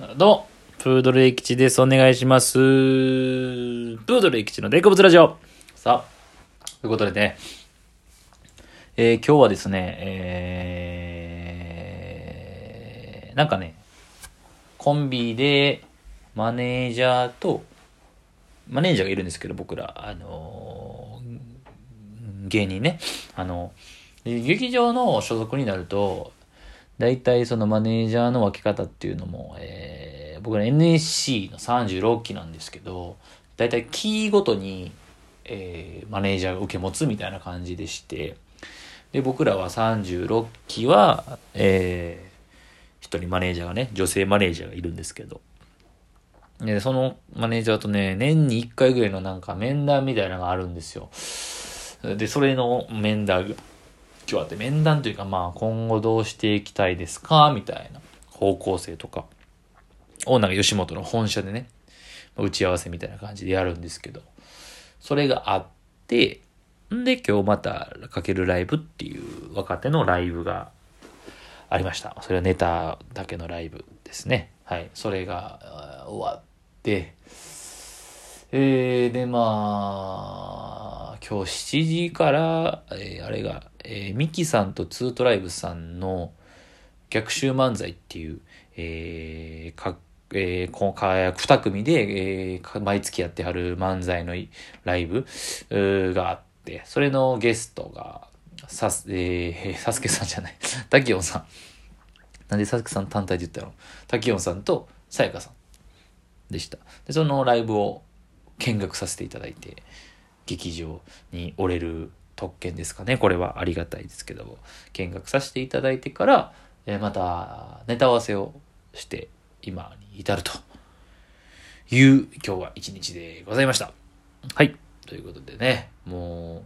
どうも、プードルエキチです。お願いします。プードルエキチのデコブツラジオ。さあ、ということでね、えー今日はですね、えー、なんかね、コンビでマネージャーと、マネージャーがいるんですけど、僕ら、あのー芸人ね、あの、劇場の所属になると、大体そのマネージャーの分け方っていうのも、えー僕ら NSC の36期なんですけど、大体キーごとに、えーマネージャーが受け持つみたいな感じでして、で、僕らは36期は、えー一人マネージャーがね、女性マネージャーがいるんですけど、で、そのマネージャーとね、年に1回ぐらいのなんか面談みたいなのがあるんですよ。で、それの面談、今日あって面談というかまあ今後どうしていきたいですかみたいな方向性とかをなんか吉本の本社でね、打ち合わせみたいな感じでやるんですけど、それがあって、んで今日またかけるライブっていう若手のライブがありました。それはネタだけのライブですね。はい。それが終わって、えー、で、まあ、今日7時から、えーあれが、えーミキさんとツートライブさんの逆襲漫才っていう、えーかえー、このか2組で、えー毎月やってはる漫才のライブがあって、それのゲストが、さす、えー、サスケさんじゃない、タキオンさん。なんでサスケさん単体で言ったの？タキオンさんとさやかさんでした。で、そのライブを見学させていただいて、劇場に折れる特権ですかね。これはありがたいですけど、見学させていただいてから、えーまたネタ合わせをして、今に至るという今日は一日でございました。はい。ということでね、もう、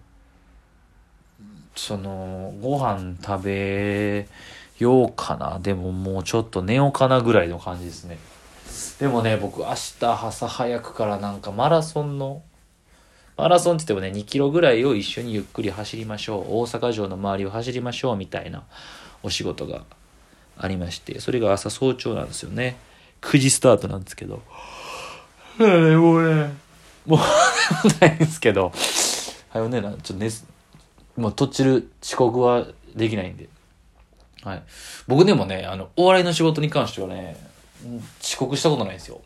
その、ご飯食べようかな。でももうちょっと寝ようかなぐらいの感じですね。でもね、僕明日朝早くからなんかマラソンの、マラソンって言ってもね、2キロぐらいを一緒にゆっくり走りましょう。大阪城の周りを走りましょうみたいなお仕事がありまして、それが朝早朝なんですよね。9時スタートなんですけど。はい、もうね、もうないんですけど、はよねな、ちょっとね、もうとっちる遅刻はできないんで。はい。僕でもね、あの、お笑いの仕事に関してはね、うん遅刻したことないんですよ。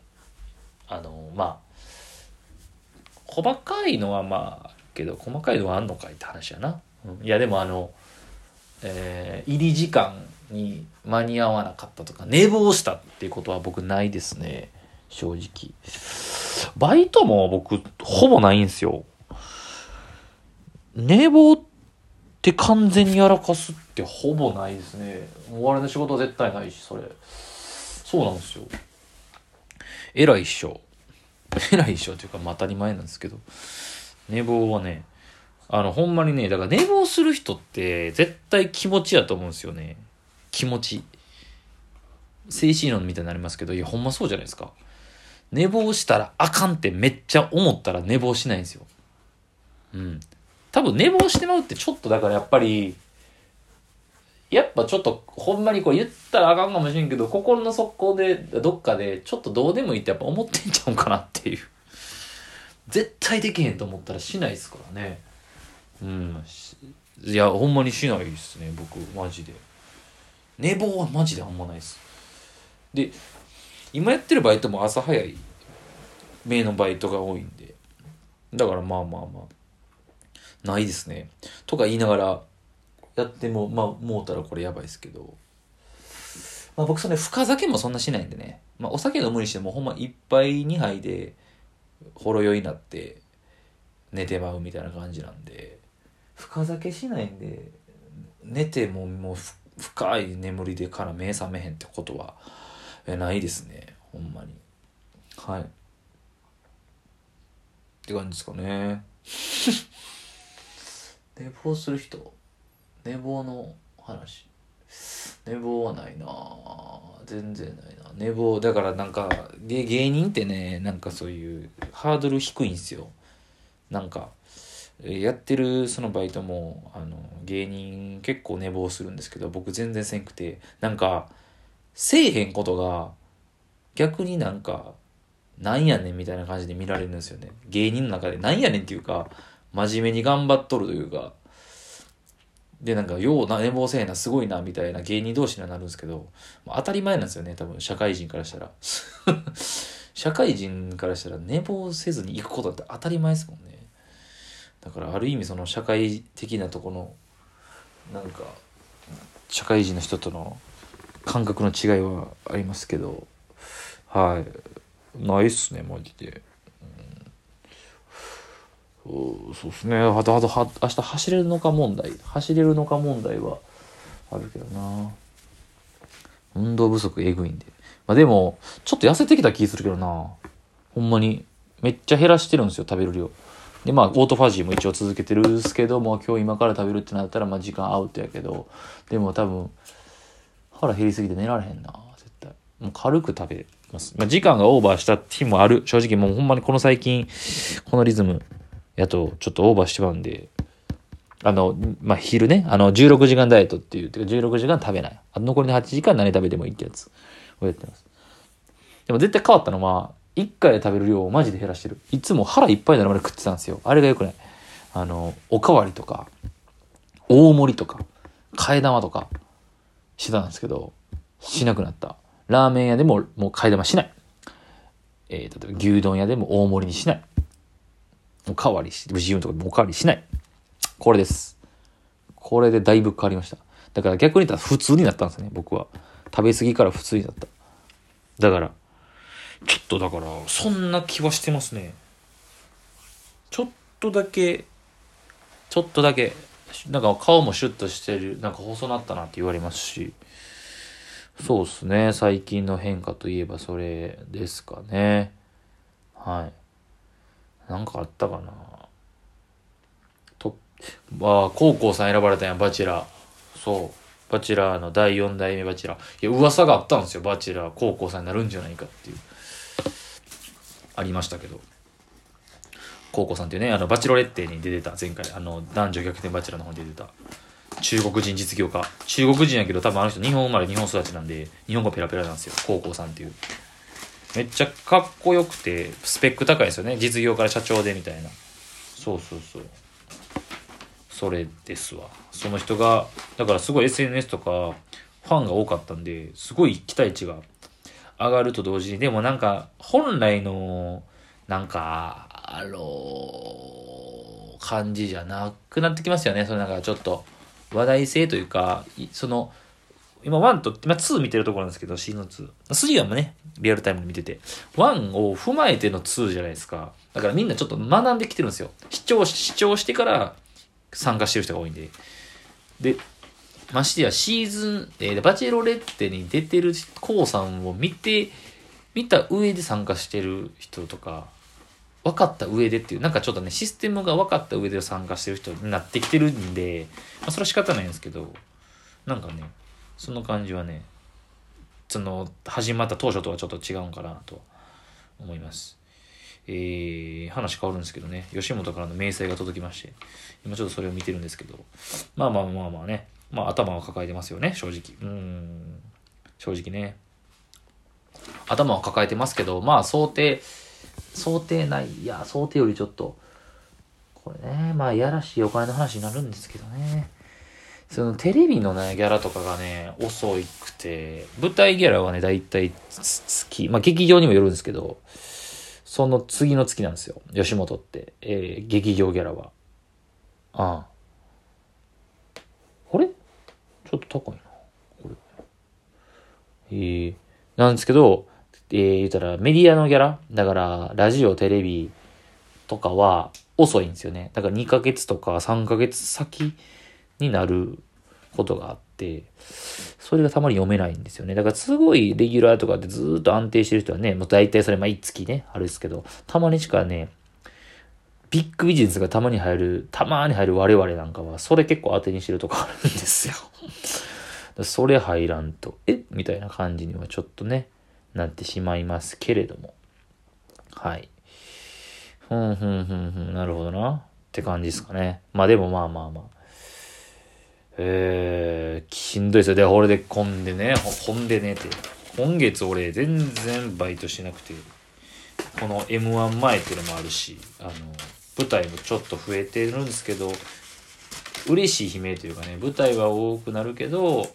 あの、まあ、細かいのはまあ、けど、細かいのはあんのかいって話やな。うんいや、でもあの、えー入り時間に間に合わなかったとか、寝坊したっていうことは僕ないですね。正直。バイトも僕、ほぼないんですよ。寝坊って完全にやらかすってほぼないですね。お笑いの仕事は絶対ないし、それ。そうなんですよ。偉いっしょ。偉いっしょっていうか、まあ当たり前なんですけど。寝坊はね、あの、ほんまにね、だから寝坊する人って絶対気持ちやと思うんですよね。気持ち。精神論みたいになりますけど、いや、ほんまそうじゃないですか。寝坊したらあかんってめっちゃ思ったら寝坊しないんですよ。うん。多分寝坊してまうってちょっとだからやっぱり、やっぱちょっとほんまにこう言ったらあかんかもしれんけど、心の底でどっかでちょっとどうでもいいってやっぱ思ってんちゃうんかなっていう。絶対できへんと思ったらしないですからね。うん。いや、ほんまにしないですね、僕、マジで。寝坊はマジであんまないです。で、今やってるバイトも朝早い名のバイトが多いんで。だからまあまあまあ、ないですね。とか言いながら、やっても、まあ、もうたらこれやばいですけど。まあ僕それ深酒もそんなしないんでね。まあお酒飲むにしてもほんま一杯二杯でほろ酔いになって寝てまうみたいな感じなんで、深酒しないんで、寝てももうふ深い眠りでから目覚めへんってことはえないですね。ほんまに。はい。って感じですかね。寝坊する人寝坊の話。寝坊はないな。全然ないな。寝坊だからなんか芸人ってねなんかそういうハードル低いんですよ。なんかやってるそのバイトもあの芸人結構寝坊するんですけど僕全然せんくて。なんかせえへんことが逆になんか、なんやねんみたいな感じで見られるんですよね。芸人の中でなんやねんっていうか、真面目に頑張っとるというか、で、なんか、ような、寝坊せえな、すごいな、みたいな芸人同士にはなるんですけど、当たり前なんですよね、多分、社会人からしたら。社会人からしたら寝坊せずに行くことって当たり前ですもんね。だからある意味その社会的なとこのなんか社会人の人との感覚の違いはありますけどはいないっすねマジで、そうっすね。あとあとは明日走れるのか問題。走れるのか問題はあるけどな。運動不足えぐいんで。まあでもちょっと痩せてきた気するけどな。ほんまに。めっちゃ減らしてるんですよ食べる量。で、まあ、オートファジーも一応続けてるんですけども、今日今から食べるってなったら、まあ、時間アウトやけど、でも多分、腹減りすぎて寝られへんな、絶対。もう軽く食べます。まあ、時間がオーバーした日もある。正直もうほんまにこの最近、このリズムやと、ちょっとオーバーしてまうんで、あの、まあ、昼ね、あの、16時間ダイエットっていう、てか16時間食べない。あと残りの8時間何食べてもいいってやつをやってます。でも絶対変わったのは、1回で食べる量をマジで減らしてる。いつも腹いっぱいになるまで食ってたんですよ。あれが良くない。あの、おかわりとか、大盛りとか、替え玉とか、してたんですけど、しなくなった。ラーメン屋でももう替え玉しない。えー、例えば牛丼屋でも大盛りにしない。おかわりし、自由とかもおかわりしない。これです。これでだいぶ変わりました。だから逆に言ったら普通になったんですね、僕は。食べ過ぎから普通になった。だから、ちょっとだから、そんな気はしてますね。ちょっとだけ、ちょっとだけ、なんか顔もシュッとしてる、なんか細なったなって言われますし、そうっすね。最近の変化といえばそれですかね。はい。なんかあったかな。と、ああ、高校さん選ばれたやん、バチェラー。そう。バチェラーの第4代目バチェラー。いや、噂があったんですよ。バチェラー、高校さんになるんじゃないかっていう。ありましたけど。コウコさんっていうね、あの、バチロレッテに出てた、前回、あの、男女逆転バチェラーの方に出てた、中国人実業家。中国人やけど、多分あの人、日本生まれ日本育ちなんで、日本語ペラペラなんですよ、コウコさんっていう。めっちゃかっこよくて、スペック高いですよね。実業から社長でみたいな。そうそうそう。それですわ。その人が、だからすごい SNS とか、ファンが多かったんで、すごい期待値が上がると同時に、でもなんか、本来の、なんか、あのー、感じじゃなくなってきますよね。そのなんかちょっと、話題性というか、その、今1と、今2見てるところなんですけど、シーズン2。3はもね、リアルタイムで見てて、1を踏まえての2じゃないですか。だからみんなちょっと学んできてるんですよ。視聴、視聴してから参加してる人が多いんで。で、ましてやシーズン、えー、バチェロレッテに出てるコウさんを見て、見た上で参加してる人とか、分かった上でっていう、なんかちょっとね、システムが分かった上で参加してる人になってきてるんで、まあそれは仕方ないんですけど、なんかね、その感じはね、その、始まった当初とはちょっと違うんかなと思います。えー、話変わるんですけどね、吉本からの明細が届きまして、今ちょっとそれを見てるんですけど、まあまあまあまあね、まあ頭を抱えてますよね、正直。うん。正直ね。頭を抱えてますけど、まあ想定、想定ない。いや、想定よりちょっと、これね、まあいやらしいお金の話になるんですけどね。そのテレビのね、ギャラとかがね、遅いくて、舞台ギャラはね、だいたい月、まあ劇場にもよるんですけど、その次の月なんですよ。吉本って。えー、劇場ギャラは。ああ。あれ？ちょっと高いな。これ。えー、なんですけど、えー、言ったらメディアのギャラ？だから、ラジオ、テレビとかは遅いんですよね。だから2ヶ月とか3ヶ月先になることがあって、それがたまに読めないんですよね。だからすごいレギュラーとかでずっと安定してる人はね、もう大体それ毎月ね、あるんですけど、たまにしかね、ビッグビジネスがたまに入る、たまに入る我々なんかは、それ結構当てにしてるとこあるんですよ。それ入らんと、え？みたいな感じにはちょっとね、なってしまいますけれども。はい。ふんふんふんふん、なるほどな。って感じですかね。まあでもまあまあまあ。えー、しんどいですよ。で、これで混んでね、混んでねって。今月俺全然バイトしなくてこの m 1前っていうのもあるしあの舞台もちょっと増えてるんですけど嬉しい悲鳴というかね舞台は多くなるけど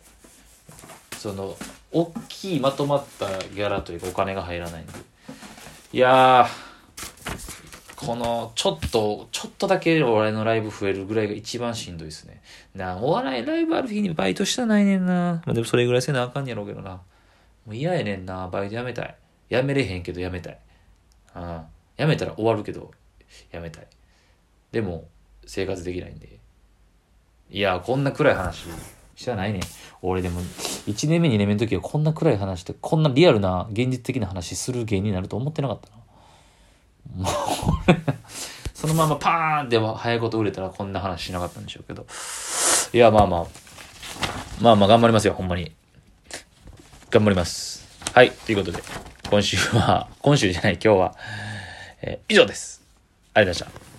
その大きいまとまったギャラというかお金が入らないんでいやーこのちょっとちょっとだけお笑いのライブ増えるぐらいが一番しんどいですね。なお笑いライブある日にバイトしたないねんな、まあ、でもそれぐらいせなあかんやろうけどな。もう嫌やねんな。バイトやめたい。やめれへんけどやめたい。ああ。やめたら終わるけどやめたい。でも生活できないんで。いやこんな暗い話知らないねん。俺でも1年目2年目の時はこんな暗い話ってこんなリアルな現実的な話する芸人になると思ってなかったなも うそのままパーンって早いこと売れたらこんな話しなかったんでしょうけど。いやまあまあ。まあまあ頑張りますよほんまに。頑張ります。はいということで。今週は今週じゃない今日は、えー以上です。ありがとうございました。